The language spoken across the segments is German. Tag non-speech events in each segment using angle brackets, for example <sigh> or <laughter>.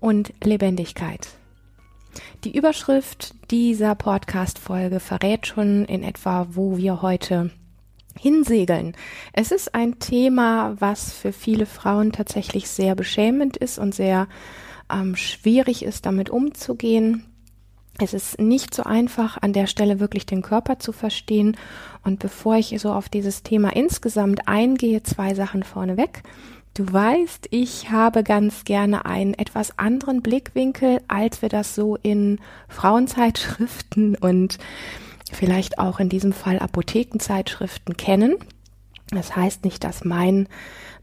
und Lebendigkeit. Die Überschrift dieser Podcast-Folge verrät schon in etwa, wo wir heute hinsegeln. Es ist ein Thema, was für viele Frauen tatsächlich sehr beschämend ist und sehr ähm, schwierig ist, damit umzugehen. Es ist nicht so einfach, an der Stelle wirklich den Körper zu verstehen. Und bevor ich so auf dieses Thema insgesamt eingehe, zwei Sachen vorneweg. Du weißt, ich habe ganz gerne einen etwas anderen Blickwinkel, als wir das so in Frauenzeitschriften und vielleicht auch in diesem Fall Apothekenzeitschriften kennen. Das heißt nicht, dass mein,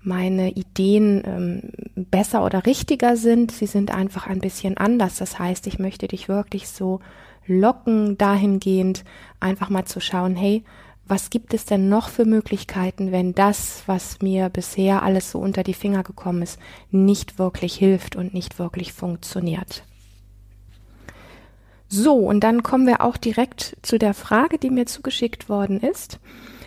meine Ideen ähm, besser oder richtiger sind. Sie sind einfach ein bisschen anders. Das heißt, ich möchte dich wirklich so locken, dahingehend einfach mal zu schauen, hey, was gibt es denn noch für Möglichkeiten, wenn das, was mir bisher alles so unter die Finger gekommen ist, nicht wirklich hilft und nicht wirklich funktioniert. So, und dann kommen wir auch direkt zu der Frage, die mir zugeschickt worden ist.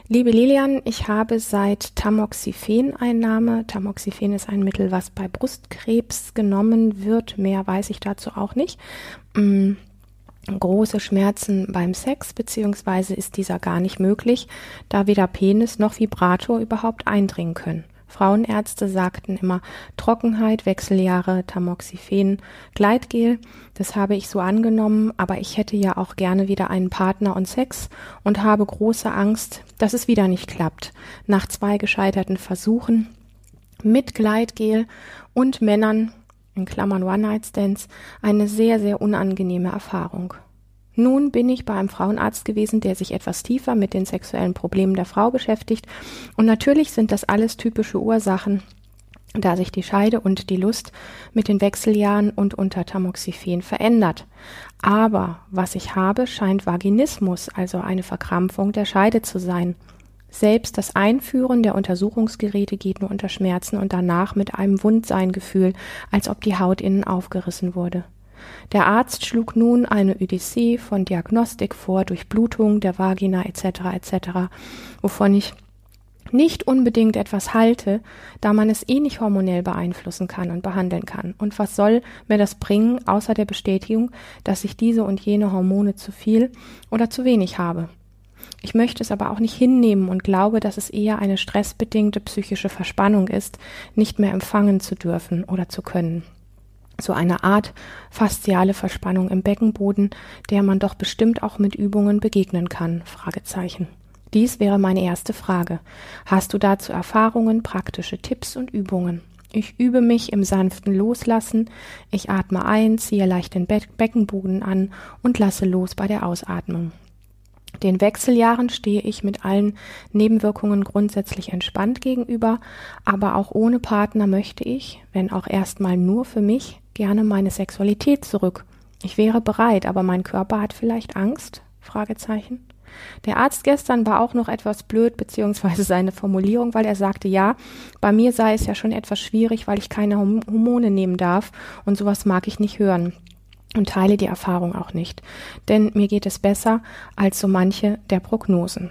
Liebe Lilian, ich habe seit Tamoxifen-Einnahme, Tamoxifen ist ein Mittel, was bei Brustkrebs genommen wird, mehr weiß ich dazu auch nicht, mm, große Schmerzen beim Sex, beziehungsweise ist dieser gar nicht möglich, da weder Penis noch Vibrator überhaupt eindringen können. Frauenärzte sagten immer Trockenheit, Wechseljahre, Tamoxifen, Gleitgel. Das habe ich so angenommen, aber ich hätte ja auch gerne wieder einen Partner und Sex und habe große Angst, dass es wieder nicht klappt. Nach zwei gescheiterten Versuchen mit Gleitgel und Männern in Klammern One-Night-Stands, eine sehr, sehr unangenehme Erfahrung. Nun bin ich bei einem Frauenarzt gewesen, der sich etwas tiefer mit den sexuellen Problemen der Frau beschäftigt. Und natürlich sind das alles typische Ursachen, da sich die Scheide und die Lust mit den Wechseljahren und unter Tamoxifen verändert. Aber was ich habe, scheint Vaginismus, also eine Verkrampfung der Scheide zu sein. Selbst das Einführen der Untersuchungsgeräte geht nur unter Schmerzen und danach mit einem Wundseingefühl, als ob die Haut innen aufgerissen wurde. Der Arzt schlug nun eine Odyssee von Diagnostik vor, Durchblutung der Vagina etc. etc., wovon ich nicht unbedingt etwas halte, da man es eh nicht hormonell beeinflussen kann und behandeln kann. Und was soll mir das bringen, außer der Bestätigung, dass ich diese und jene Hormone zu viel oder zu wenig habe? Ich möchte es aber auch nicht hinnehmen und glaube, dass es eher eine stressbedingte psychische Verspannung ist, nicht mehr empfangen zu dürfen oder zu können. So eine Art fasziale Verspannung im Beckenboden, der man doch bestimmt auch mit Übungen begegnen kann. Fragezeichen. Dies wäre meine erste Frage. Hast du dazu Erfahrungen, praktische Tipps und Übungen? Ich übe mich im sanften Loslassen. Ich atme ein, ziehe leicht den Be Beckenboden an und lasse los bei der Ausatmung. Den Wechseljahren stehe ich mit allen Nebenwirkungen grundsätzlich entspannt gegenüber, aber auch ohne Partner möchte ich, wenn auch erstmal nur für mich, gerne meine Sexualität zurück. Ich wäre bereit, aber mein Körper hat vielleicht Angst? Fragezeichen. Der Arzt gestern war auch noch etwas blöd, beziehungsweise seine Formulierung, weil er sagte, ja, bei mir sei es ja schon etwas schwierig, weil ich keine Hormone nehmen darf und sowas mag ich nicht hören und teile die Erfahrung auch nicht, denn mir geht es besser als so manche der Prognosen.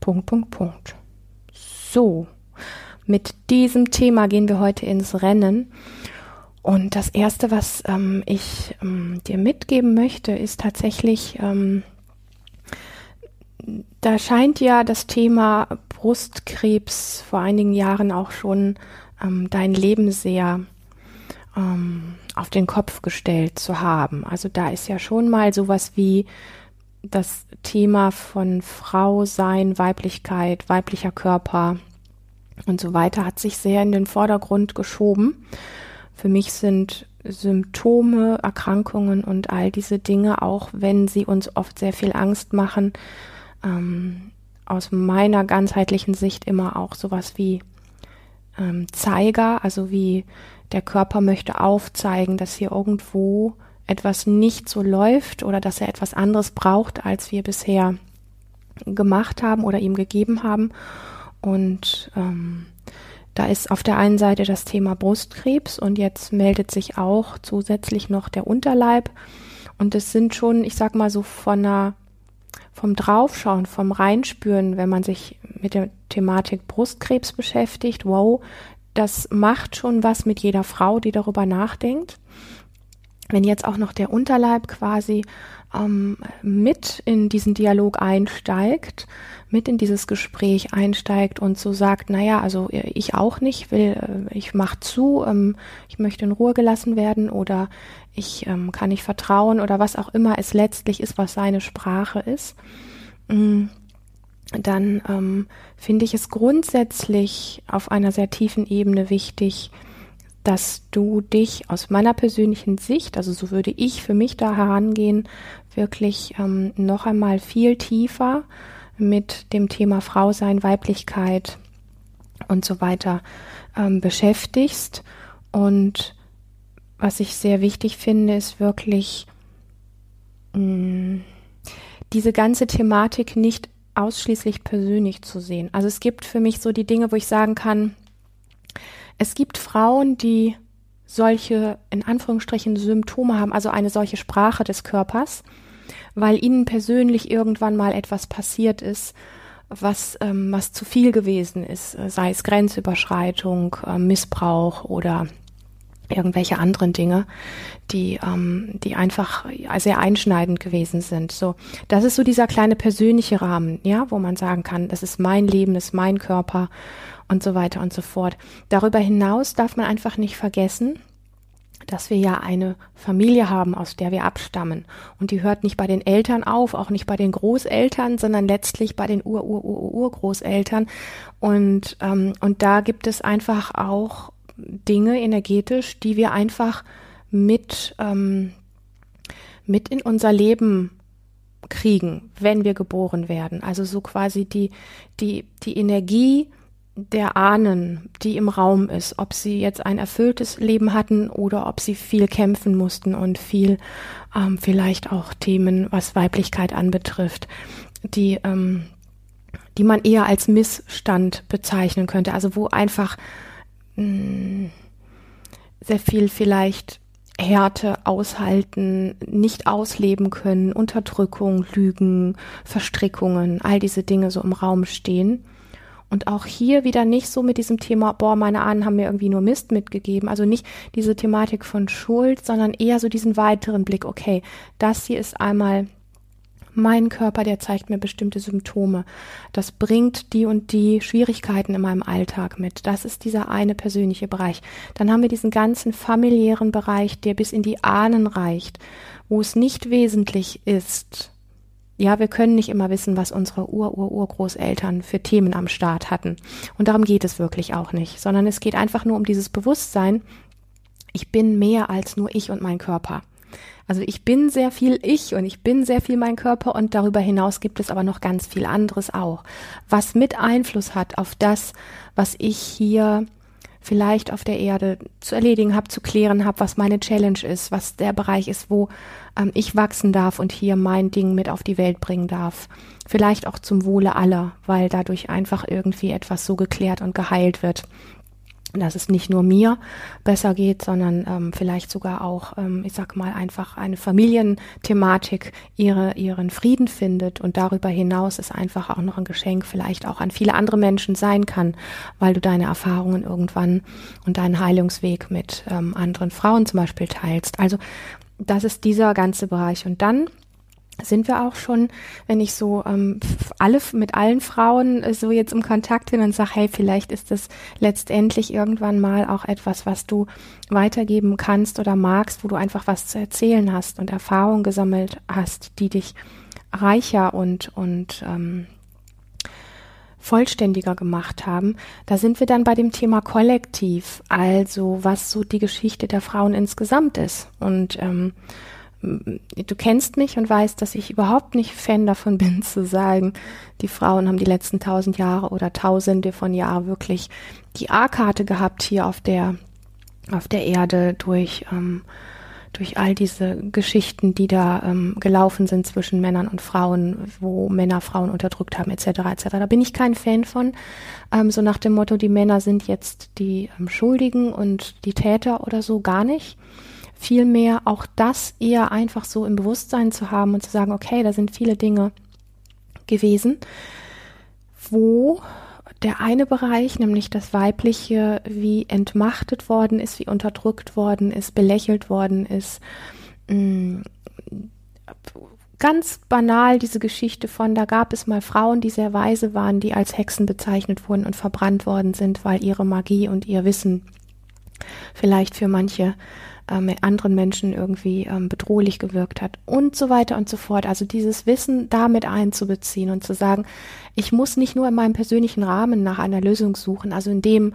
Punkt, Punkt, Punkt. So, mit diesem Thema gehen wir heute ins Rennen. Und das Erste, was ähm, ich ähm, dir mitgeben möchte, ist tatsächlich, ähm, da scheint ja das Thema Brustkrebs vor einigen Jahren auch schon ähm, dein Leben sehr ähm, auf den Kopf gestellt zu haben. Also da ist ja schon mal sowas wie das Thema von Frau sein, Weiblichkeit, weiblicher Körper und so weiter hat sich sehr in den Vordergrund geschoben. Für mich sind Symptome, Erkrankungen und all diese Dinge, auch wenn sie uns oft sehr viel Angst machen, ähm, aus meiner ganzheitlichen Sicht immer auch sowas wie ähm, Zeiger, also wie der Körper möchte aufzeigen, dass hier irgendwo etwas nicht so läuft oder dass er etwas anderes braucht, als wir bisher gemacht haben oder ihm gegeben haben. Und ähm, da ist auf der einen Seite das Thema Brustkrebs und jetzt meldet sich auch zusätzlich noch der Unterleib. Und es sind schon, ich sag mal so von einer, vom Draufschauen, vom Reinspüren, wenn man sich mit der Thematik Brustkrebs beschäftigt, wow, das macht schon was mit jeder Frau, die darüber nachdenkt. Wenn jetzt auch noch der Unterleib quasi ähm, mit in diesen Dialog einsteigt, mit in dieses Gespräch einsteigt und so sagt, naja, also äh, ich auch nicht, will, äh, ich mach zu, ähm, ich möchte in Ruhe gelassen werden oder ich ähm, kann nicht vertrauen oder was auch immer es letztlich ist, was seine Sprache ist, mm, dann ähm, finde ich es grundsätzlich auf einer sehr tiefen Ebene wichtig, dass du dich aus meiner persönlichen Sicht, also so würde ich für mich da herangehen, wirklich ähm, noch einmal viel tiefer mit dem Thema Frau sein, Weiblichkeit und so weiter ähm, beschäftigst. Und was ich sehr wichtig finde, ist wirklich mh, mm, diese ganze Thematik nicht ausschließlich persönlich zu sehen. Also es gibt für mich so die Dinge, wo ich sagen kann, es gibt Frauen, die solche in Anführungsstrichen Symptome haben, also eine solche Sprache des Körpers, weil ihnen persönlich irgendwann mal etwas passiert ist, was, ähm, was zu viel gewesen ist, sei es Grenzüberschreitung, äh, Missbrauch oder irgendwelche anderen Dinge, die, ähm, die einfach sehr einschneidend gewesen sind. So, das ist so dieser kleine persönliche Rahmen, ja, wo man sagen kann, das ist mein Leben, das ist mein Körper und so weiter und so fort. Darüber hinaus darf man einfach nicht vergessen, dass wir ja eine Familie haben, aus der wir abstammen. Und die hört nicht bei den Eltern auf, auch nicht bei den Großeltern, sondern letztlich bei den Ur-Ur-Ur-Urgroßeltern. Und, ähm, und da gibt es einfach auch Dinge energetisch, die wir einfach mit, ähm, mit in unser Leben kriegen, wenn wir geboren werden. Also so quasi die, die, die Energie, der Ahnen, die im Raum ist, ob sie jetzt ein erfülltes Leben hatten oder ob sie viel kämpfen mussten und viel ähm, vielleicht auch Themen, was Weiblichkeit anbetrifft, die, ähm, die man eher als Missstand bezeichnen könnte. Also wo einfach mh, hm, sehr viel vielleicht Härte aushalten, nicht ausleben können, Unterdrückung, Lügen, Verstrickungen, all diese Dinge so im Raum stehen und auch hier wieder nicht so mit diesem Thema, boah, meine Ahnen haben mir irgendwie nur Mist mitgegeben. Also nicht diese Thematik von Schuld, sondern eher so diesen weiteren Blick, okay, das hier ist einmal mein Körper, der zeigt mir bestimmte Symptome. Das bringt die und die Schwierigkeiten in meinem Alltag mit. Das ist dieser eine persönliche Bereich. Dann haben wir diesen ganzen familiären Bereich, der bis in die Ahnen reicht, wo es nicht wesentlich ist, ja, wir können nicht immer wissen, was unsere Ur-Ur-Urgroßeltern für Themen am Start hatten. Und darum geht es wirklich auch nicht, sondern es geht einfach nur um dieses Bewusstsein, ich bin mehr als nur ich und mein Körper. Also ich bin sehr viel ich und ich bin sehr viel mein Körper und darüber hinaus gibt es aber noch ganz viel anderes auch, was mit Einfluss hat auf das, was ich hier vielleicht auf der Erde zu erledigen habe, zu klären habe, was meine Challenge ist, was der Bereich ist, wo ähm, ich wachsen darf und hier mein Ding mit auf die Welt bringen darf. Vielleicht auch zum Wohle aller, weil dadurch einfach irgendwie etwas so geklärt und geheilt wird dass es nicht nur mir besser geht, sondern ähm, vielleicht sogar auch, ähm, ich sag mal, einfach eine Familienthematik ihre, ihren Frieden findet und darüber hinaus ist einfach auch noch ein Geschenk vielleicht auch an viele andere Menschen sein kann, weil du deine Erfahrungen irgendwann und deinen Heilungsweg mit ähm, anderen Frauen zum Beispiel teilst. Also das ist dieser ganze Bereich. Und dann sind wir auch schon, wenn ich so ähm, alle mit allen Frauen äh, so jetzt im Kontakt bin und sage, hey, vielleicht ist das letztendlich irgendwann mal auch etwas, was du weitergeben kannst oder magst, wo du einfach was zu erzählen hast und Erfahrungen gesammelt hast, die dich reicher und und ähm, vollständiger gemacht haben. Da sind wir dann bei dem Thema Kollektiv, also was so die Geschichte der Frauen insgesamt ist und ähm, du kennst mich und weißt, dass ich überhaupt nicht Fan davon bin <laughs> zu sagen, die Frauen haben die letzten tausend Jahre oder tausende von Jahren wirklich die A-Karte gehabt hier auf der auf der Erde durch ähm, durch all diese Geschichten, die da ähm, gelaufen sind zwischen Männern und Frauen, wo Männer Frauen unterdrückt haben, etc. etc. Da bin ich kein Fan von. Ähm, so nach dem Motto, die Männer sind jetzt die ähm, Schuldigen und die Täter oder so gar nicht. Vielmehr auch das eher einfach so im Bewusstsein zu haben und zu sagen, okay, da sind viele Dinge gewesen, wo der eine Bereich, nämlich das Weibliche, wie entmachtet worden ist, wie unterdrückt worden ist, belächelt worden ist. Mm, ganz banal diese Geschichte von, da gab es mal Frauen, die sehr weise waren, die als Hexen bezeichnet wurden und verbrannt worden sind, weil ihre Magie und ihr Wissen vielleicht für manche ähm, anderen Menschen irgendwie ähm, bedrohlich gewirkt hat und so weiter und so fort. Also dieses Wissen damit einzubeziehen und zu sagen, ich muss nicht nur in meinem persönlichen Rahmen nach einer Lösung suchen, also in dem,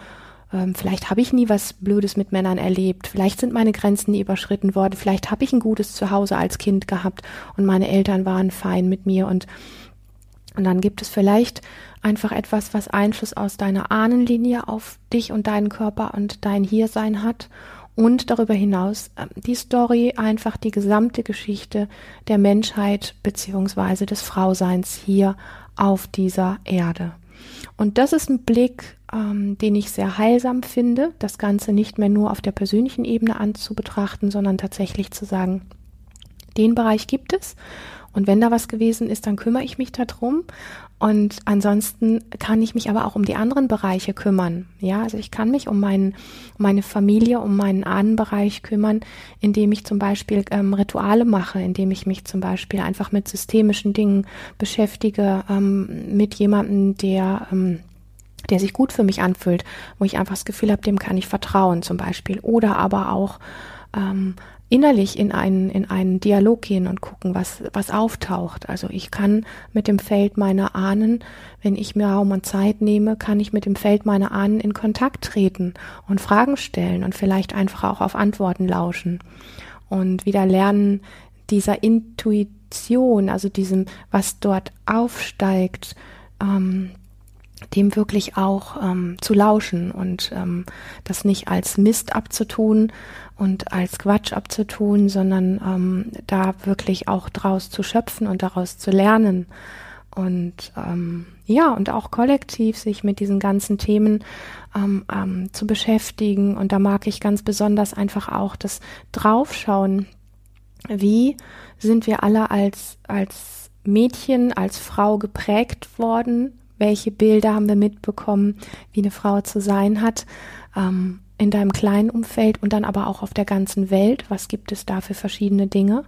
ähm, vielleicht habe ich nie was Blödes mit Männern erlebt, vielleicht sind meine Grenzen nie überschritten worden, vielleicht habe ich ein gutes Zuhause als Kind gehabt und meine Eltern waren fein mit mir. Und und dann gibt es vielleicht einfach etwas, was Einfluss aus deiner Ahnenlinie auf dich und deinen Körper und dein Hiersein hat und darüber hinaus ähm, die Story, einfach die gesamte Geschichte der Menschheit beziehungsweise des Frauseins hier auf dieser Erde. Und das ist ein Blick, ähm, den ich sehr heilsam finde, das Ganze nicht mehr nur auf der persönlichen Ebene anzubetrachten, sondern tatsächlich zu sagen, den Bereich gibt es und wenn da was gewesen ist, dann kümmere ich mich darum. Und ansonsten kann ich mich aber auch um die anderen Bereiche kümmern. Ja, also ich kann mich um, meinen, um meine Familie, um meinen Ahnenbereich kümmern, indem ich zum Beispiel ähm, Rituale mache, indem ich mich zum Beispiel einfach mit systemischen Dingen beschäftige, ähm, mit jemandem, der ähm, der sich gut für mich anfühlt, wo ich einfach das Gefühl habe, dem kann ich vertrauen zum Beispiel. Oder aber auch ähm, innerlich in einen, in einen Dialog gehen und gucken, was, was auftaucht. Also ich kann mit dem Feld meiner Ahnen, wenn ich mir Raum und Zeit nehme, kann ich mit dem Feld meiner Ahnen in Kontakt treten und Fragen stellen und vielleicht einfach auch auf Antworten lauschen und wieder lernen, dieser Intuition, also diesem, was dort aufsteigt, ähm, dem wirklich auch ähm, zu lauschen und ähm, das nicht als Mist abzutun und als Quatsch abzutun, sondern ähm, da wirklich auch draus zu schöpfen und daraus zu lernen. Und ähm, ja und auch kollektiv sich mit diesen ganzen Themen ähm, ähm, zu beschäftigen. Und da mag ich ganz besonders einfach auch das Draufschauen, wie sind wir alle als als Mädchen, als Frau geprägt worden welche Bilder haben wir mitbekommen, wie eine Frau zu sein hat, ähm, in deinem kleinen Umfeld und dann aber auch auf der ganzen Welt. Was gibt es da für verschiedene Dinge?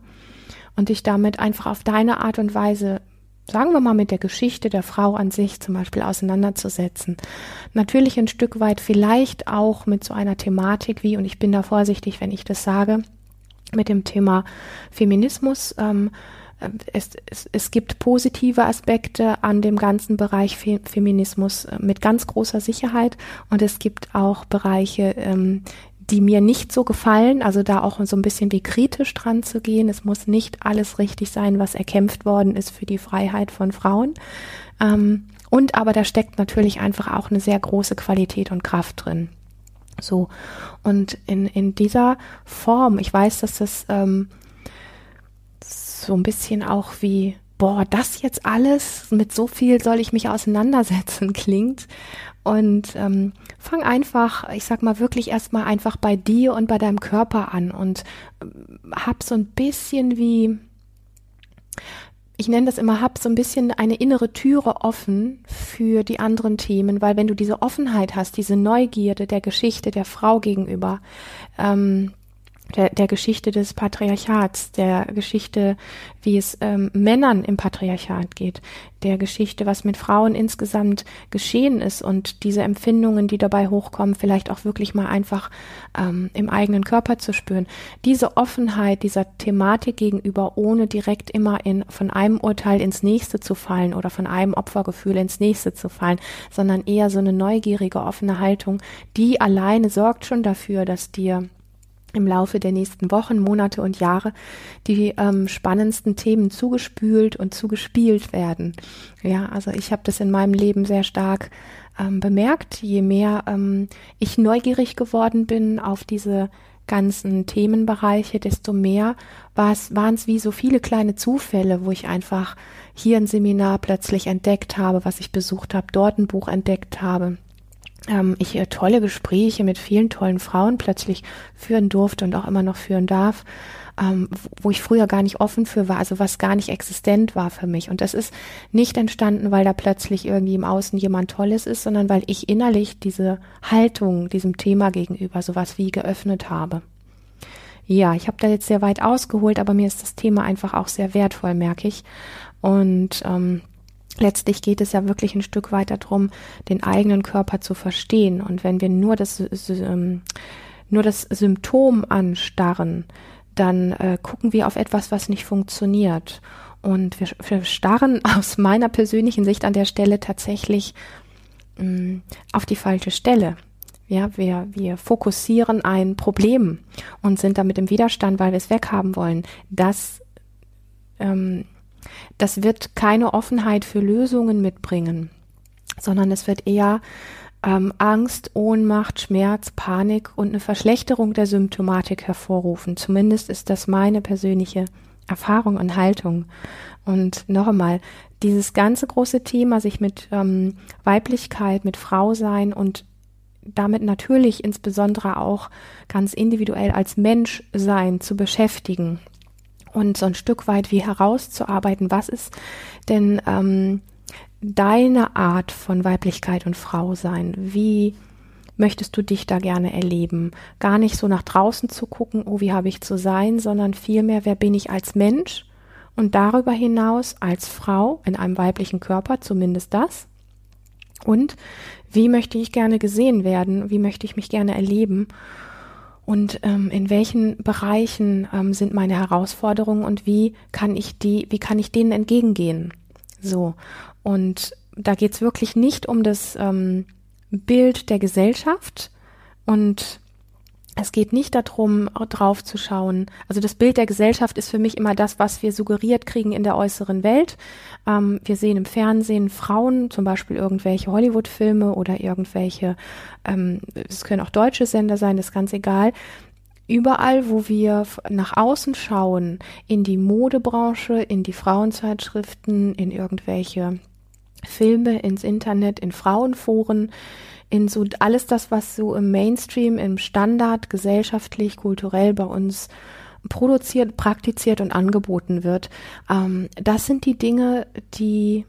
Und dich damit einfach auf deine Art und Weise sagen wir mal, mit der Geschichte der Frau an sich zum Beispiel auseinanderzusetzen. Natürlich ein Stück weit vielleicht auch mit so einer Thematik wie, und ich bin da vorsichtig, wenn ich das sage, mit dem Thema Feminismus. Ähm, es, es, es gibt positive Aspekte an dem ganzen Bereich Fe Feminismus äh, mit ganz großer Sicherheit und es gibt auch Bereiche, ähm, die mir nicht so gefallen, also da auch so ein bisschen wie kritisch dran zu gehen. Es muss nicht alles richtig sein, was erkämpft worden ist für die Freiheit von Frauen. Ähm, und aber da steckt natürlich einfach auch eine sehr große Qualität und Kraft drin. So. Und in, in dieser Form, ich weiß, dass das ähm, so ein bisschen auch wie, boah, das jetzt alles, mit so viel soll ich mich auseinandersetzen, <laughs> klingt. Und ähm, fang einfach, ich sag mal, wirklich erstmal einfach bei dir und bei deinem Körper an und ähm, hab so ein bisschen wie, ich nenne das immer, hab so ein bisschen eine innere Türe offen für die anderen Themen, weil wenn du diese Offenheit hast, diese Neugierde der Geschichte der Frau gegenüber, ähm, der, der Geschichte des Patriarchats, der Geschichte, wie es ähm, Männern im Patriarchat geht, der Geschichte, was mit Frauen insgesamt geschehen ist und diese Empfindungen, die dabei hochkommen, vielleicht auch wirklich mal einfach ähm, im eigenen Körper zu spüren. Diese Offenheit dieser Thematik gegenüber, ohne direkt immer in von einem Urteil ins nächste zu fallen oder von einem Opfergefühl ins nächste zu fallen, sondern eher so eine neugierige, offene Haltung, die alleine sorgt schon dafür, dass dir im Laufe der nächsten Wochen, Monate und Jahre die ähm, spannendsten Themen zugespült und zugespielt werden. Ja, also ich habe das in meinem Leben sehr stark ähm, bemerkt, je mehr ähm, ich neugierig geworden bin auf diese ganzen Themenbereiche, desto mehr waren es wie so viele kleine Zufälle, wo ich einfach hier ein Seminar plötzlich entdeckt habe, was ich besucht habe, dort ein Buch entdeckt habe. Ähm, ich äh, tolle Gespräche mit vielen tollen Frauen plötzlich führen durfte und auch immer noch führen darf ähm, wo ich früher gar nicht offen für war, also was gar nicht existent war für mich. Und das ist nicht entstanden, weil da plötzlich irgendwie im Außen jemand Tolles ist, sondern weil ich innerlich diese Haltung diesem Thema gegenüber sowas wie geöffnet habe. Ja, ich habe da jetzt sehr weit ausgeholt, aber mir ist das Thema einfach auch sehr wertvoll, merke ich. Und ähm, letztlich geht es ja wirklich ein Stück weiter darum, den eigenen Körper zu verstehen. Und wenn wir nur das, ähm, nur das Symptom anstarren, dann äh, gucken wir auf etwas, was nicht funktioniert. Und wir, wir starren <laughs> aus meiner persönlichen Sicht an der Stelle tatsächlich mh, mm, auf die falsche Stelle. Ja, wir, wir fokussieren ein Problem und sind damit im Widerstand, weil wir es weghaben wollen. Das, ähm, das wird keine Offenheit für Lösungen mitbringen, sondern es wird eher ähm, Angst, Ohnmacht, Schmerz, Panik und eine Verschlechterung der Symptomatik hervorrufen. Zumindest ist das meine persönliche Erfahrung und Haltung. Und noch einmal, dieses ganze große Thema, sich mit ähm, Weiblichkeit, mit Frau sein und damit natürlich insbesondere auch ganz individuell als Mensch sein zu beschäftigen und so ein Stück weit wie herauszuarbeiten, was ist denn ähm, deine Art von Weiblichkeit und Frau sein? Wie möchtest du dich da gerne erleben? Gar nicht so nach draußen zu gucken, oh, wie habe ich zu sein, sondern vielmehr, wer bin ich als Mensch? Und darüber hinaus als Frau in einem weiblichen Körper, zumindest das. Und wie möchte ich gerne gesehen werden? Wie möchte ich mich gerne erleben? Und ähm, in welchen Bereichen ähm, sind meine Herausforderungen und wie kann ich die, wie kann ich denen entgegengehen? So. Und da geht es wirklich nicht um das ähm, Bild der Gesellschaft und es geht nicht darum, drauf zu schauen. Also das Bild der Gesellschaft ist für mich immer das, was wir suggeriert kriegen in der äußeren Welt. Ähm, wir sehen im Fernsehen Frauen, zum Beispiel irgendwelche Hollywood-Filme oder irgendwelche, ähm, es können auch deutsche Sender sein, das ist ganz egal. Überall, wo wir nach außen schauen, in die Modebranche, in die Frauenzeitschriften, in irgendwelche Filme, ins Internet, in Frauenforen, in so alles das, was so im Mainstream, im Standard, gesellschaftlich, kulturell bei uns produziert, praktiziert und angeboten wird. Ähm, das sind die Dinge, die,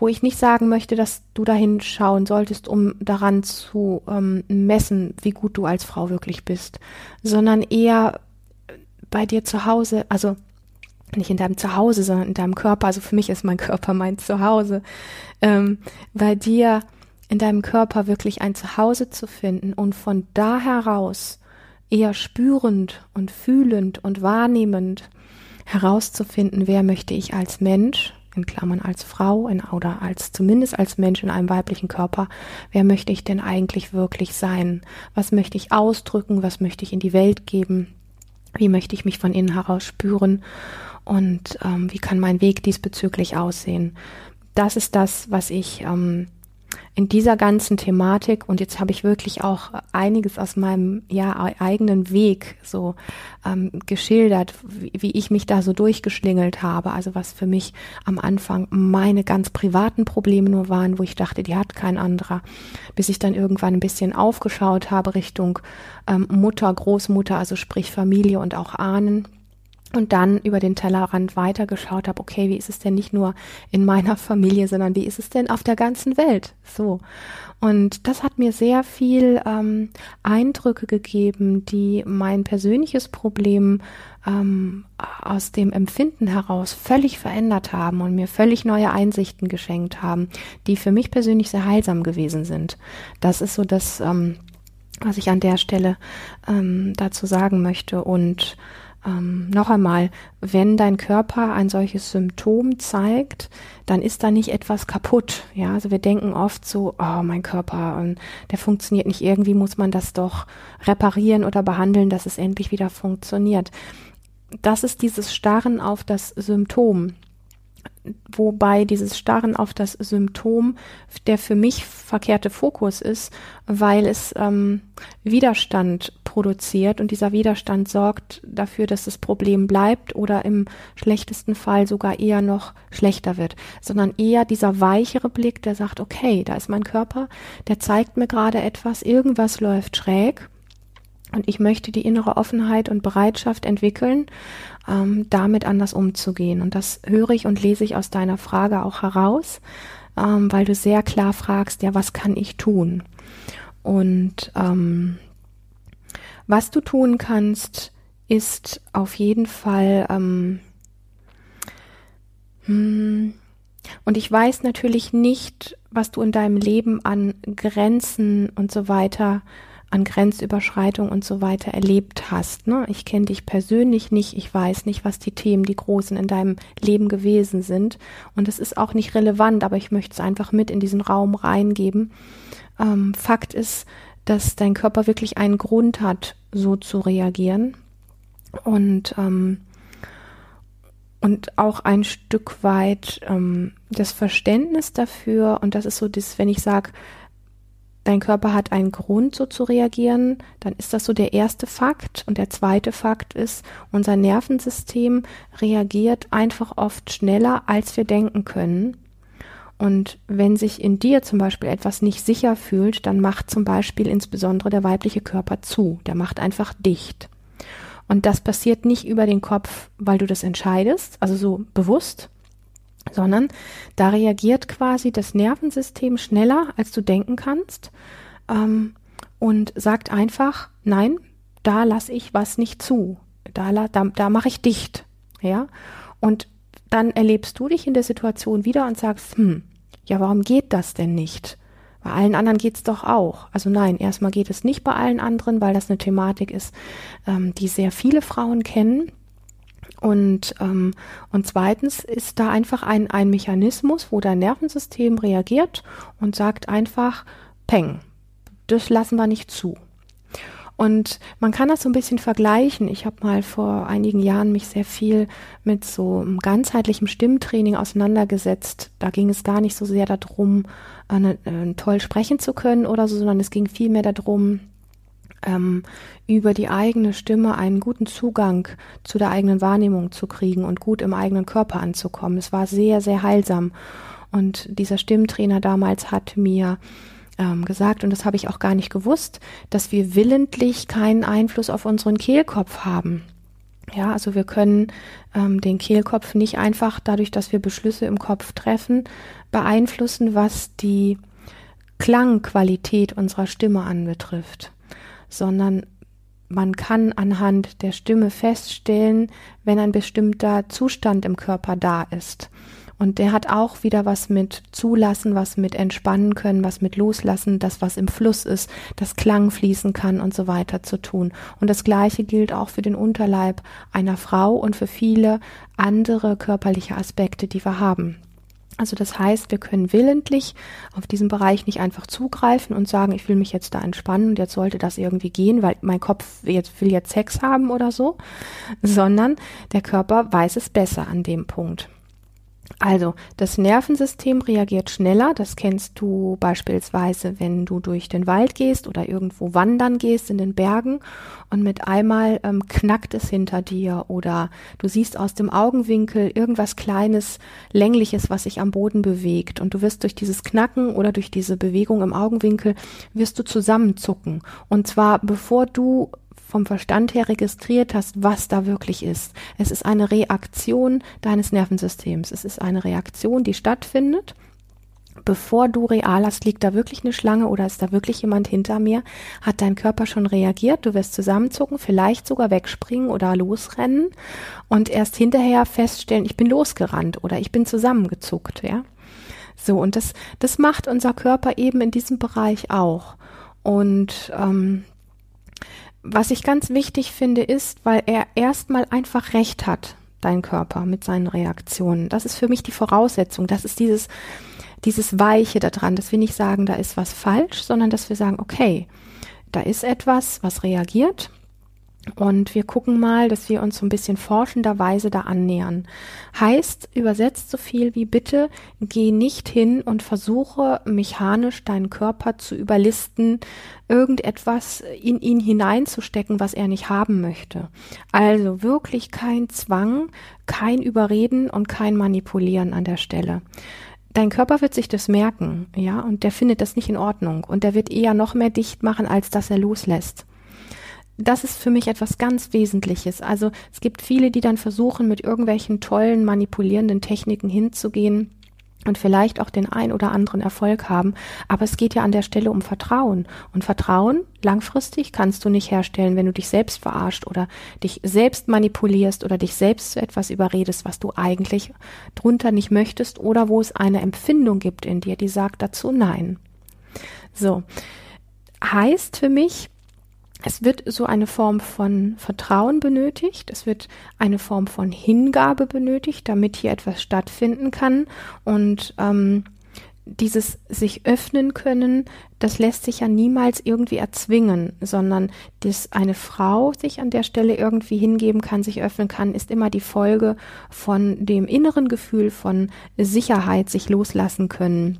wo ich nicht sagen möchte, dass du dahin schauen solltest, um daran zu ähm, messen, wie gut du als Frau wirklich bist, sondern eher bei dir zu Hause, also nicht in deinem Zuhause, sondern in deinem Körper. Also für mich ist mein Körper mein Zuhause. Ähm, bei dir in deinem Körper wirklich ein Zuhause zu finden und von da heraus eher spürend und fühlend und wahrnehmend herauszufinden, wer möchte ich als Mensch, in Klammern als Frau in, oder als zumindest als Mensch in einem weiblichen Körper, wer möchte ich denn eigentlich wirklich sein? Was möchte ich ausdrücken? Was möchte ich in die Welt geben? Wie möchte ich mich von innen heraus spüren? und ähm, wie kann mein Weg diesbezüglich aussehen. Das ist das, was ich ähm, in dieser ganzen Thematik. Und jetzt habe ich wirklich auch einiges aus meinem ja eigenen Weg so ähm, geschildert, wie, wie ich mich da so durchgeschlingelt habe. Also was für mich am Anfang meine ganz privaten Probleme nur waren, wo ich dachte, die hat kein anderer, bis ich dann irgendwann ein bisschen aufgeschaut habe Richtung ähm, Mutter, Großmutter, also sprich Familie und auch Ahnen und dann über den Tellerrand weitergeschaut habe, okay, wie ist es denn nicht nur in meiner Familie, sondern wie ist es denn auf der ganzen Welt? So. Und das hat mir sehr viel ähm, Eindrücke gegeben, die mein persönliches Problem ähm, aus dem Empfinden heraus völlig verändert haben und mir völlig neue Einsichten geschenkt haben, die für mich persönlich sehr heilsam gewesen sind. Das ist so das, ähm, was ich an der Stelle ähm, dazu sagen möchte. Und ähm, noch einmal, wenn dein Körper ein solches Symptom zeigt, dann ist da nicht etwas kaputt. Ja, also wir denken oft so, oh, mein Körper, ähm, der funktioniert nicht. Irgendwie muss man das doch reparieren oder behandeln, dass es endlich wieder funktioniert. Das ist dieses Starren auf das Symptom wobei dieses Starren auf das Symptom der für mich verkehrte Fokus ist, weil es ähm, Widerstand produziert und dieser Widerstand sorgt dafür, dass das Problem bleibt oder im schlechtesten Fall sogar eher noch schlechter wird, sondern eher dieser weichere Blick, der sagt, okay, da ist mein Körper, der zeigt mir gerade etwas, irgendwas läuft schräg und ich möchte die innere Offenheit und Bereitschaft entwickeln, ähm, damit anders umzugehen. Und das höre ich und lese ich aus deiner Frage auch heraus, ähm, weil du sehr klar fragst, ja, was kann ich tun? Und ähm, was du tun kannst, ist auf jeden Fall, ähm, hm, und ich weiß natürlich nicht, was du in deinem Leben an Grenzen und so weiter an Grenzüberschreitung und so weiter erlebt hast. Ne? Ich kenne dich persönlich nicht, ich weiß nicht, was die Themen, die großen in deinem Leben gewesen sind. Und es ist auch nicht relevant, aber ich möchte es einfach mit in diesen Raum reingeben. Ähm, Fakt ist, dass dein Körper wirklich einen Grund hat, so zu reagieren. Und ähm, und auch ein Stück weit ähm, das Verständnis dafür, und das ist so das, wenn ich sage, dein Körper hat einen Grund, so zu reagieren, dann ist das so der erste Fakt. Und der zweite Fakt ist, unser Nervensystem reagiert einfach oft schneller, als wir denken können. Und wenn sich in dir zum Beispiel etwas nicht sicher fühlt, dann macht zum Beispiel insbesondere der weibliche Körper zu. Der macht einfach dicht. Und das passiert nicht über den Kopf, weil du das entscheidest, also so bewusst, sondern da reagiert quasi das Nervensystem schneller, als du denken kannst ähm, und sagt einfach, nein, da lasse ich was nicht zu, da, da, da mache ich dicht, ja, und dann erlebst du dich in der Situation wieder und sagst, hm, ja, warum geht das denn nicht? Bei allen anderen geht's doch auch. Also nein, erstmal geht es nicht bei allen anderen, weil das eine Thematik ist, ähm, die sehr viele Frauen kennen. Und, ähm, und zweitens ist da einfach ein, ein Mechanismus, wo dein Nervensystem reagiert und sagt einfach, Peng, das lassen wir nicht zu. Und man kann das so ein bisschen vergleichen. Ich habe mal vor einigen Jahren mich sehr viel mit so ganzheitlichem Stimmtraining auseinandergesetzt. Da ging es gar nicht so sehr darum, eine, äh, toll sprechen zu können oder so, sondern es ging vielmehr darum, ähm, über die eigene Stimme einen guten Zugang zu der eigenen Wahrnehmung zu kriegen und gut im eigenen Körper anzukommen. Es war sehr, sehr heilsam. Und dieser Stimmtrainer damals hat mir ähm, gesagt, und das habe ich auch gar nicht gewusst, dass wir willentlich keinen Einfluss auf unseren Kehlkopf haben. Ja, also wir können ähm, den Kehlkopf nicht einfach dadurch, dass wir Beschlüsse im Kopf treffen, beeinflussen, was die Klangqualität unserer Stimme anbetrifft sondern man kann anhand der Stimme feststellen, wenn ein bestimmter Zustand im Körper da ist. Und der hat auch wieder was mit Zulassen, was mit Entspannen können, was mit Loslassen, das, was im Fluss ist, das Klang fließen kann und so weiter zu tun. Und das Gleiche gilt auch für den Unterleib einer Frau und für viele andere körperliche Aspekte, die wir haben. Also das heißt, wir können willentlich auf diesen Bereich nicht einfach zugreifen und sagen, ich will mich jetzt da entspannen und jetzt sollte das irgendwie gehen, weil mein Kopf jetzt will jetzt Sex haben oder so, sondern der Körper weiß es besser an dem Punkt. Also, das Nervensystem reagiert schneller. Das kennst du beispielsweise, wenn du durch den Wald gehst oder irgendwo wandern gehst in den Bergen und mit einmal ähm, knackt es hinter dir oder du siehst aus dem Augenwinkel irgendwas Kleines, Längliches, was sich am Boden bewegt und du wirst durch dieses Knacken oder durch diese Bewegung im Augenwinkel wirst du zusammenzucken. Und zwar bevor du vom Verstand her registriert hast, was da wirklich ist. Es ist eine Reaktion deines Nervensystems. Es ist eine Reaktion, die stattfindet. Bevor du real hast, liegt da wirklich eine Schlange oder ist da wirklich jemand hinter mir, hat dein Körper schon reagiert, du wirst zusammenzucken, vielleicht sogar wegspringen oder losrennen und erst hinterher feststellen, ich bin losgerannt oder ich bin zusammengezuckt, ja. So, und das, das macht unser Körper eben in diesem Bereich auch. Und ähm, was ich ganz wichtig finde, ist, weil er erstmal einfach recht hat, dein Körper mit seinen Reaktionen. Das ist für mich die Voraussetzung. Das ist dieses, dieses Weiche daran, dass wir nicht sagen, da ist was falsch, sondern dass wir sagen, okay, da ist etwas, was reagiert. Und wir gucken mal, dass wir uns so ein bisschen forschenderweise da annähern. Heißt, übersetzt so viel wie bitte, geh nicht hin und versuche mechanisch deinen Körper zu überlisten, irgendetwas in ihn hineinzustecken, was er nicht haben möchte. Also wirklich kein Zwang, kein Überreden und kein Manipulieren an der Stelle dein Körper wird sich das merken, ja, und der findet das nicht in Ordnung und der wird eher noch mehr dicht machen, als dass er loslässt das ist für mich etwas ganz Wesentliches. Also es gibt viele, die dann versuchen, mit irgendwelchen tollen manipulierenden Techniken hinzugehen und vielleicht auch den ein oder anderen Erfolg haben. Aber es geht ja an der Stelle um Vertrauen. Und Vertrauen langfristig kannst du nicht herstellen, wenn du dich selbst verarscht oder dich selbst manipulierst oder dich selbst zu etwas überredest, was du eigentlich drunter nicht möchtest oder wo es eine Empfindung gibt in dir, die sagt dazu Nein. So. Heißt für mich, es wird so eine Form von Vertrauen benötigt, es wird eine Form von Hingabe benötigt, damit hier etwas stattfinden kann. Und ähm, dieses sich öffnen können, das lässt sich ja niemals irgendwie erzwingen, sondern dass eine Frau sich an der Stelle irgendwie hingeben kann, sich öffnen kann, ist immer die Folge von dem inneren Gefühl von Sicherheit, sich loslassen können.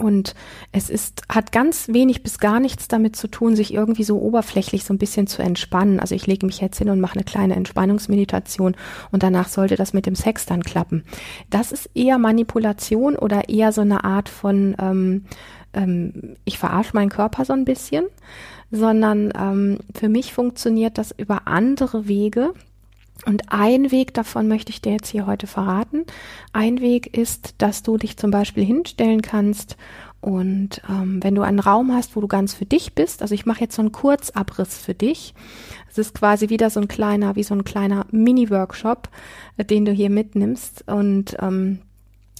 Und es ist, hat ganz wenig bis gar nichts damit zu tun, sich irgendwie so oberflächlich so ein bisschen zu entspannen. Also ich lege mich jetzt hin und mache eine kleine Entspannungsmeditation und danach sollte das mit dem Sex dann klappen. Das ist eher Manipulation oder eher so eine Art von, ähm, ähm, ich verarsche meinen Körper so ein bisschen, sondern ähm, für mich funktioniert das über andere Wege und ein Weg davon möchte ich dir jetzt hier heute verraten. Ein Weg ist, dass du dich zum Beispiel hinstellen kannst und ähm, wenn du einen Raum hast, wo du ganz für dich bist, also ich mache jetzt so einen Kurzabriss für dich. Es ist quasi wieder so ein kleiner, wie so ein kleiner Mini-Workshop, äh, den du hier mitnimmst. Und ähm,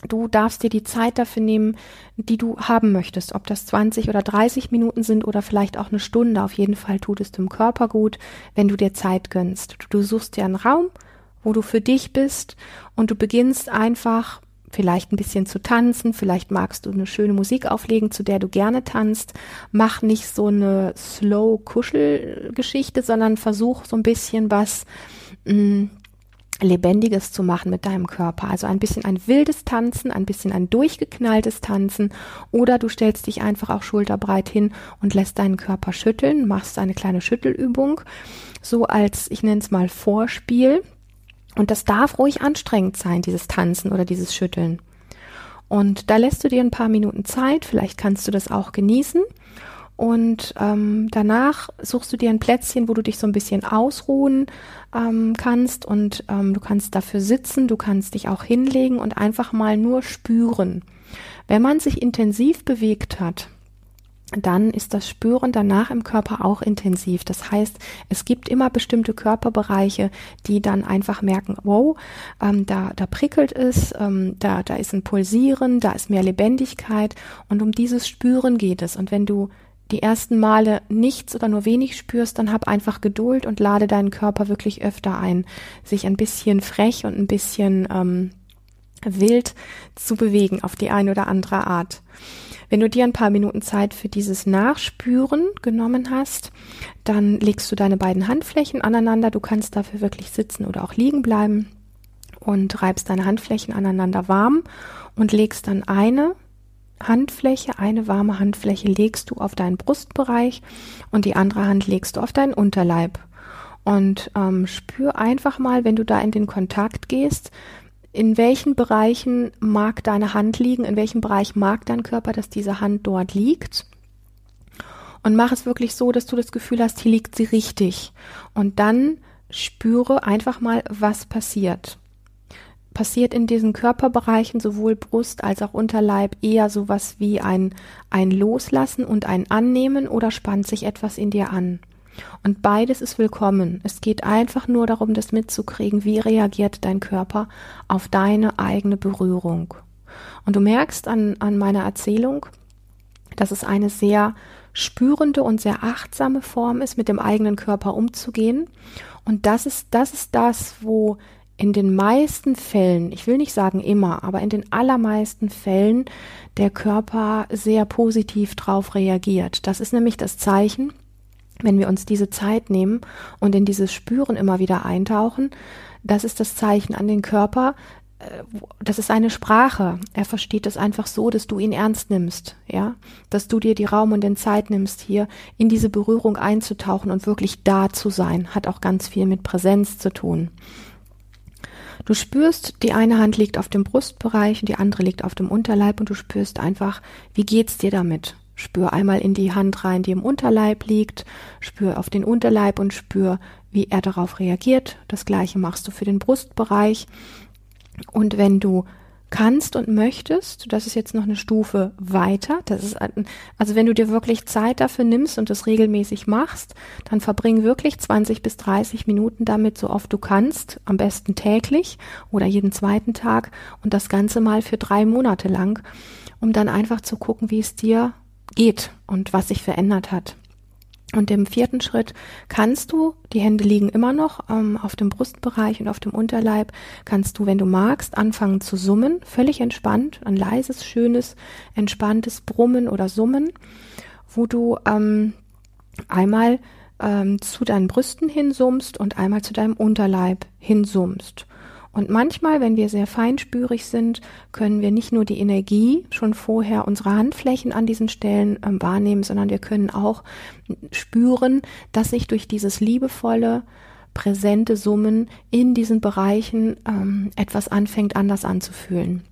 Du darfst dir die Zeit dafür nehmen, die du haben möchtest, ob das 20 oder 30 Minuten sind oder vielleicht auch eine Stunde. Auf jeden Fall tut es dem Körper gut, wenn du dir Zeit gönnst. Du suchst dir einen Raum, wo du für dich bist und du beginnst einfach vielleicht ein bisschen zu tanzen, vielleicht magst du eine schöne Musik auflegen, zu der du gerne tanzt. Mach nicht so eine Slow-Kuschel-Geschichte, sondern versuch so ein bisschen was mh, mm, Lebendiges zu machen mit deinem Körper. Also ein bisschen ein wildes Tanzen, ein bisschen ein durchgeknalltes Tanzen oder du stellst dich einfach auch schulterbreit hin und lässt deinen Körper schütteln, machst eine kleine Schüttelübung, so als, ich nenne es mal Vorspiel. Und das darf ruhig anstrengend sein, dieses Tanzen oder dieses Schütteln. Und da lässt du dir ein paar Minuten Zeit, vielleicht kannst du das auch genießen und ähm, danach suchst du dir ein Plätzchen, wo du dich so ein bisschen ausruhen ähm, kannst und ähm, du kannst dafür sitzen, du kannst dich auch hinlegen und einfach mal nur spüren. Wenn man sich intensiv bewegt hat, dann ist das Spüren danach im Körper auch intensiv. Das heißt, es gibt immer bestimmte Körperbereiche, die dann einfach merken, wow, ähm, da, da prickelt es, ähm, da, da ist ein Pulsieren, da ist mehr Lebendigkeit und um dieses Spüren geht es. Und wenn du die ersten Male nichts oder nur wenig spürst, dann hab einfach Geduld und lade deinen Körper wirklich öfter ein, sich ein bisschen frech und ein bisschen ähm, wild zu bewegen auf die eine oder andere Art. Wenn du dir ein paar Minuten Zeit für dieses Nachspüren genommen hast, dann legst du deine beiden Handflächen aneinander. Du kannst dafür wirklich sitzen oder auch liegen bleiben und reibst deine Handflächen aneinander warm und legst dann eine Handfläche, eine warme Handfläche legst du auf deinen Brustbereich und die andere Hand legst du auf deinen Unterleib. Und ähm, spür einfach mal, wenn du da in den Kontakt gehst, in welchen Bereichen mag deine Hand liegen, in welchem Bereich mag dein Körper, dass diese Hand dort liegt. Und mach es wirklich so, dass du das Gefühl hast, hier liegt sie richtig. Und dann spüre einfach mal, was passiert passiert in diesen Körperbereichen, sowohl Brust als auch Unterleib, eher sowas wie ein, ein Loslassen und ein Annehmen oder spannt sich etwas in dir an? Und beides ist willkommen. Es geht einfach nur darum, das mitzukriegen, wie reagiert dein Körper auf deine eigene Berührung. Und du merkst an, an meiner Erzählung, dass es eine sehr spürende und sehr achtsame Form ist, mit dem eigenen Körper umzugehen. Und das ist, das ist das, wo in den meisten Fällen, ich will nicht sagen immer, aber in den allermeisten Fällen der Körper sehr positiv drauf reagiert. Das ist nämlich das Zeichen, wenn wir uns diese Zeit nehmen und in dieses Spüren immer wieder eintauchen, das ist das Zeichen an den Körper, äh, das ist eine Sprache. Er versteht es einfach so, dass du ihn ernst nimmst, ja, dass du dir die Raum und den Zeit nimmst, hier in diese Berührung einzutauchen und wirklich da zu sein, hat auch ganz viel mit Präsenz zu tun. Du spürst, die eine Hand liegt auf dem Brustbereich und die andere liegt auf dem Unterleib und du spürst einfach, wie geht's dir damit? Spür einmal in die Hand rein, die im Unterleib liegt, spür auf den Unterleib und spür, wie er darauf reagiert. Das gleiche machst du für den Brustbereich und wenn du kannst und möchtest, das ist jetzt noch eine Stufe weiter, das ist, also wenn du dir wirklich Zeit dafür nimmst und das regelmäßig machst, dann verbring wirklich 20 bis 30 Minuten damit, so oft du kannst, am besten täglich oder jeden zweiten Tag und das Ganze mal für drei Monate lang, um dann einfach zu gucken, wie es dir geht und was sich verändert hat. Und im vierten Schritt kannst du, die Hände liegen immer noch ähm, auf dem Brustbereich und auf dem Unterleib, kannst du, wenn du magst, anfangen zu summen, völlig entspannt, ein leises, schönes, entspanntes Brummen oder Summen, wo du ähm, einmal ähm, zu deinen Brüsten hinsummst und einmal zu deinem Unterleib hinsummst. Und manchmal, wenn wir sehr feinspürig sind, können wir nicht nur die Energie schon vorher unserer Handflächen an diesen Stellen ähm, wahrnehmen, sondern wir können auch spüren, dass sich durch dieses liebevolle, präsente Summen in diesen Bereichen ähm, etwas anfängt anders anzufühlen.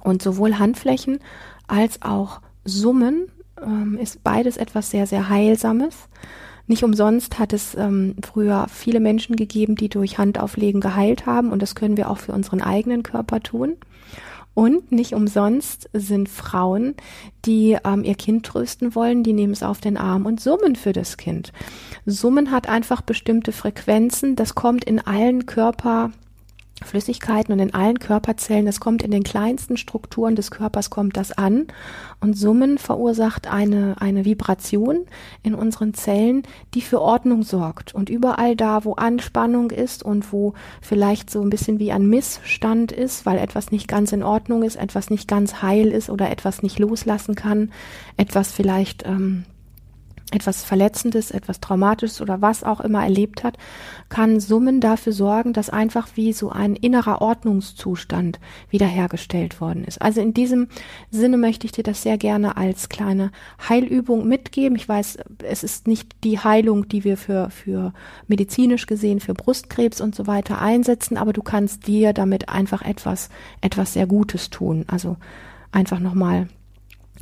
Und sowohl Handflächen als auch Summen ähm, ist beides etwas sehr, sehr Heilsames. Nicht umsonst hat es ähm, früher viele Menschen gegeben, die durch Handauflegen geheilt haben und das können wir auch für unseren eigenen Körper tun. Und nicht umsonst sind Frauen, die ähm, ihr Kind trösten wollen, die nehmen es auf den Arm und summen für das Kind. Summen hat einfach bestimmte Frequenzen, das kommt in allen Körper Flüssigkeiten und in allen Körperzellen, das kommt in den kleinsten Strukturen des Körpers, kommt das an. Und Summen verursacht eine, eine Vibration in unseren Zellen, die für Ordnung sorgt. Und überall da, wo Anspannung ist und wo vielleicht so ein bisschen wie ein Missstand ist, weil etwas nicht ganz in Ordnung ist, etwas nicht ganz heil ist oder etwas nicht loslassen kann, etwas vielleicht ähm, etwas Verletzendes, etwas Traumatisches oder was auch immer erlebt hat, kann Summen dafür sorgen, dass einfach wie so ein innerer Ordnungszustand wiederhergestellt worden ist. Also in diesem Sinne möchte ich dir das sehr gerne als kleine Heilübung mitgeben. Ich weiß, es ist nicht die Heilung, die wir für, für medizinisch gesehen, für Brustkrebs und so weiter einsetzen, aber du kannst dir damit einfach etwas, etwas sehr Gutes tun. Also einfach nochmal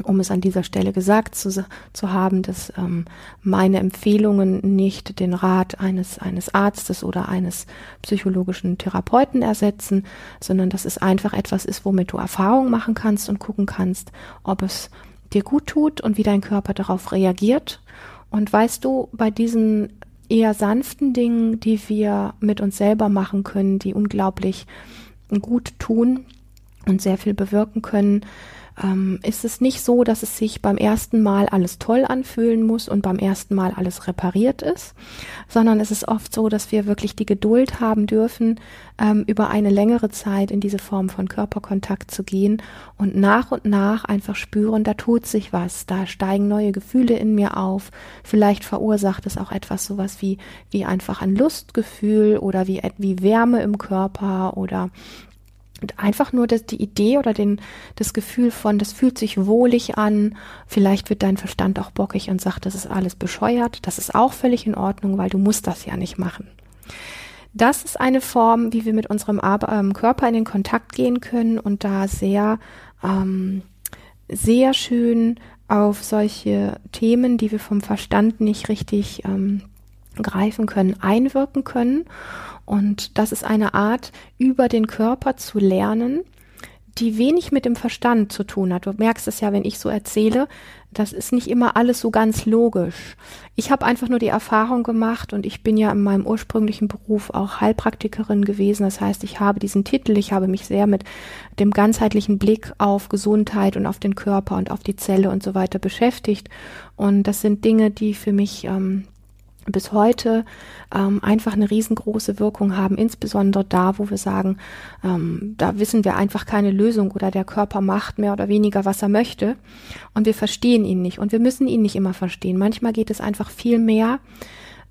um es an dieser Stelle gesagt zu, zu haben, dass ähm, meine Empfehlungen nicht den Rat eines, eines Arztes oder eines psychologischen Therapeuten ersetzen, sondern dass es einfach etwas ist, womit du Erfahrung machen kannst und gucken kannst, ob es dir gut tut und wie dein Körper darauf reagiert. Und weißt du, bei diesen eher sanften Dingen, die wir mit uns selber machen können, die unglaublich gut tun und sehr viel bewirken können, ähm, ist es nicht so, dass es sich beim ersten Mal alles toll anfühlen muss und beim ersten Mal alles repariert ist, sondern es ist oft so, dass wir wirklich die Geduld haben dürfen, ähm, über eine längere Zeit in diese Form von Körperkontakt zu gehen und nach und nach einfach spüren, da tut sich was, da steigen neue Gefühle in mir auf, vielleicht verursacht es auch etwas sowas wie, wie einfach ein Lustgefühl oder wie, wie Wärme im Körper oder und einfach nur das, die Idee oder den, das Gefühl von, das fühlt sich wohlig an. Vielleicht wird dein Verstand auch bockig und sagt, das ist alles bescheuert. Das ist auch völlig in Ordnung, weil du musst das ja nicht machen. Das ist eine Form, wie wir mit unserem ähm, Körper in den Kontakt gehen können und da sehr, ähm, sehr schön auf solche Themen, die wir vom Verstand nicht richtig ähm, greifen können, einwirken können. Und das ist eine Art, über den Körper zu lernen, die wenig mit dem Verstand zu tun hat. Du merkst es ja, wenn ich so erzähle, das ist nicht immer alles so ganz logisch. Ich habe einfach nur die Erfahrung gemacht und ich bin ja in meinem ursprünglichen Beruf auch Heilpraktikerin gewesen. Das heißt, ich habe diesen Titel, ich habe mich sehr mit dem ganzheitlichen Blick auf Gesundheit und auf den Körper und auf die Zelle und so weiter beschäftigt. Und das sind Dinge, die für mich ähm, bis heute ähm, einfach eine riesengroße Wirkung haben, insbesondere da, wo wir sagen, ähm, da wissen wir einfach keine Lösung oder der Körper macht mehr oder weniger, was er möchte und wir verstehen ihn nicht und wir müssen ihn nicht immer verstehen. Manchmal geht es einfach viel mehr,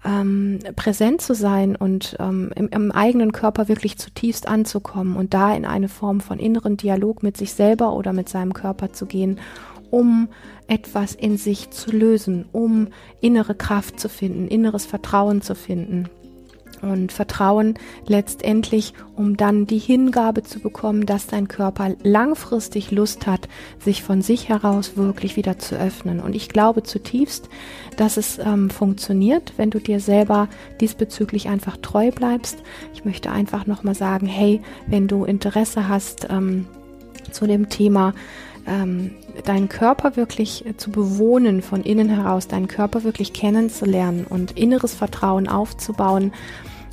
ähm, präsent zu sein und ähm, im, im eigenen Körper wirklich zutiefst anzukommen und da in eine Form von inneren Dialog mit sich selber oder mit seinem Körper zu gehen um etwas in sich zu lösen, um innere Kraft zu finden, inneres Vertrauen zu finden. Und Vertrauen letztendlich, um dann die Hingabe zu bekommen, dass dein Körper langfristig Lust hat, sich von sich heraus wirklich wieder zu öffnen. Und ich glaube zutiefst, dass es ähm, funktioniert, wenn du dir selber diesbezüglich einfach treu bleibst. Ich möchte einfach nochmal sagen, hey, wenn du Interesse hast ähm, zu dem Thema, ähm, deinen Körper wirklich äh, zu bewohnen, von innen heraus, deinen Körper wirklich kennenzulernen und inneres Vertrauen aufzubauen.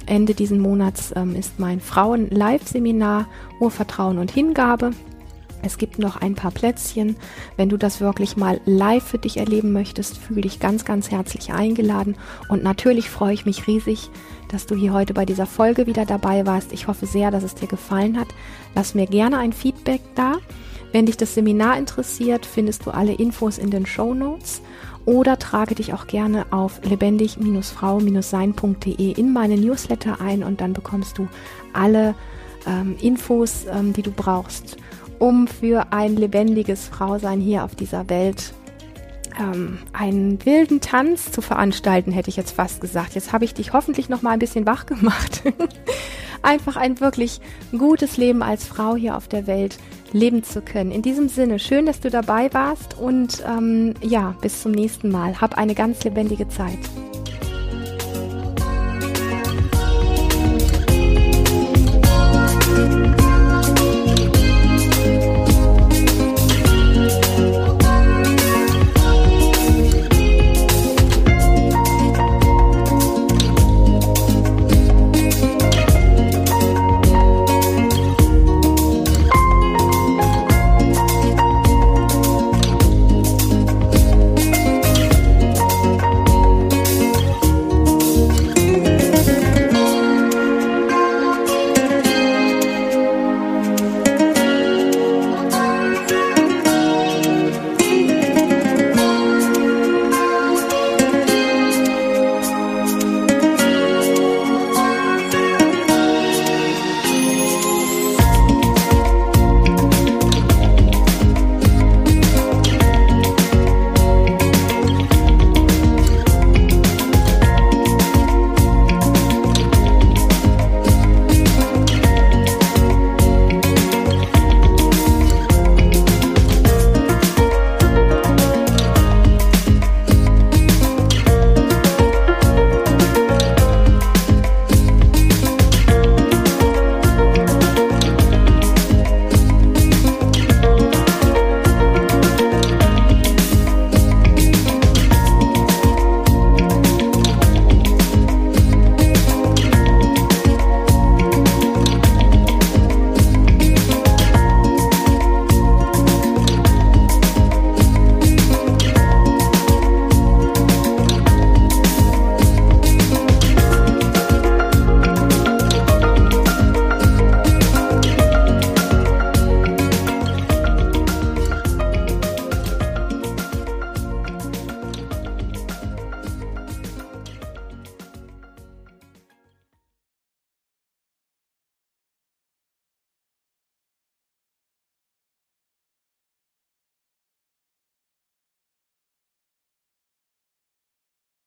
Ende diesen Monats ähm, ist mein Frauen-Live-Seminar Urvertrauen und Hingabe. Es gibt noch ein paar Plätzchen. Wenn du das wirklich mal live für dich erleben möchtest, fühle dich ganz, ganz herzlich eingeladen. Und natürlich freue ich mich riesig, dass du hier heute bei dieser Folge wieder dabei warst. Ich hoffe sehr, dass es dir gefallen hat. Lass mir gerne ein Feedback da. Wenn dich das Seminar interessiert, findest du alle Infos in den Show Notes oder trage dich auch gerne auf lebendig-frau-sein.de in meine Newsletter ein und dann bekommst du alle ähm, Infos, ähm, die du brauchst, um für ein lebendiges Frausein hier auf dieser Welt ähm, einen wilden Tanz zu veranstalten, hätte ich jetzt fast gesagt. Jetzt habe ich dich hoffentlich noch mal ein bisschen wach gemacht. <laughs> Einfach ein wirklich gutes Leben als Frau hier auf der Welt leben zu können. In diesem Sinne, schön, dass du dabei warst und ähm, ja, bis zum nächsten Mal. Hab eine ganz lebendige Zeit.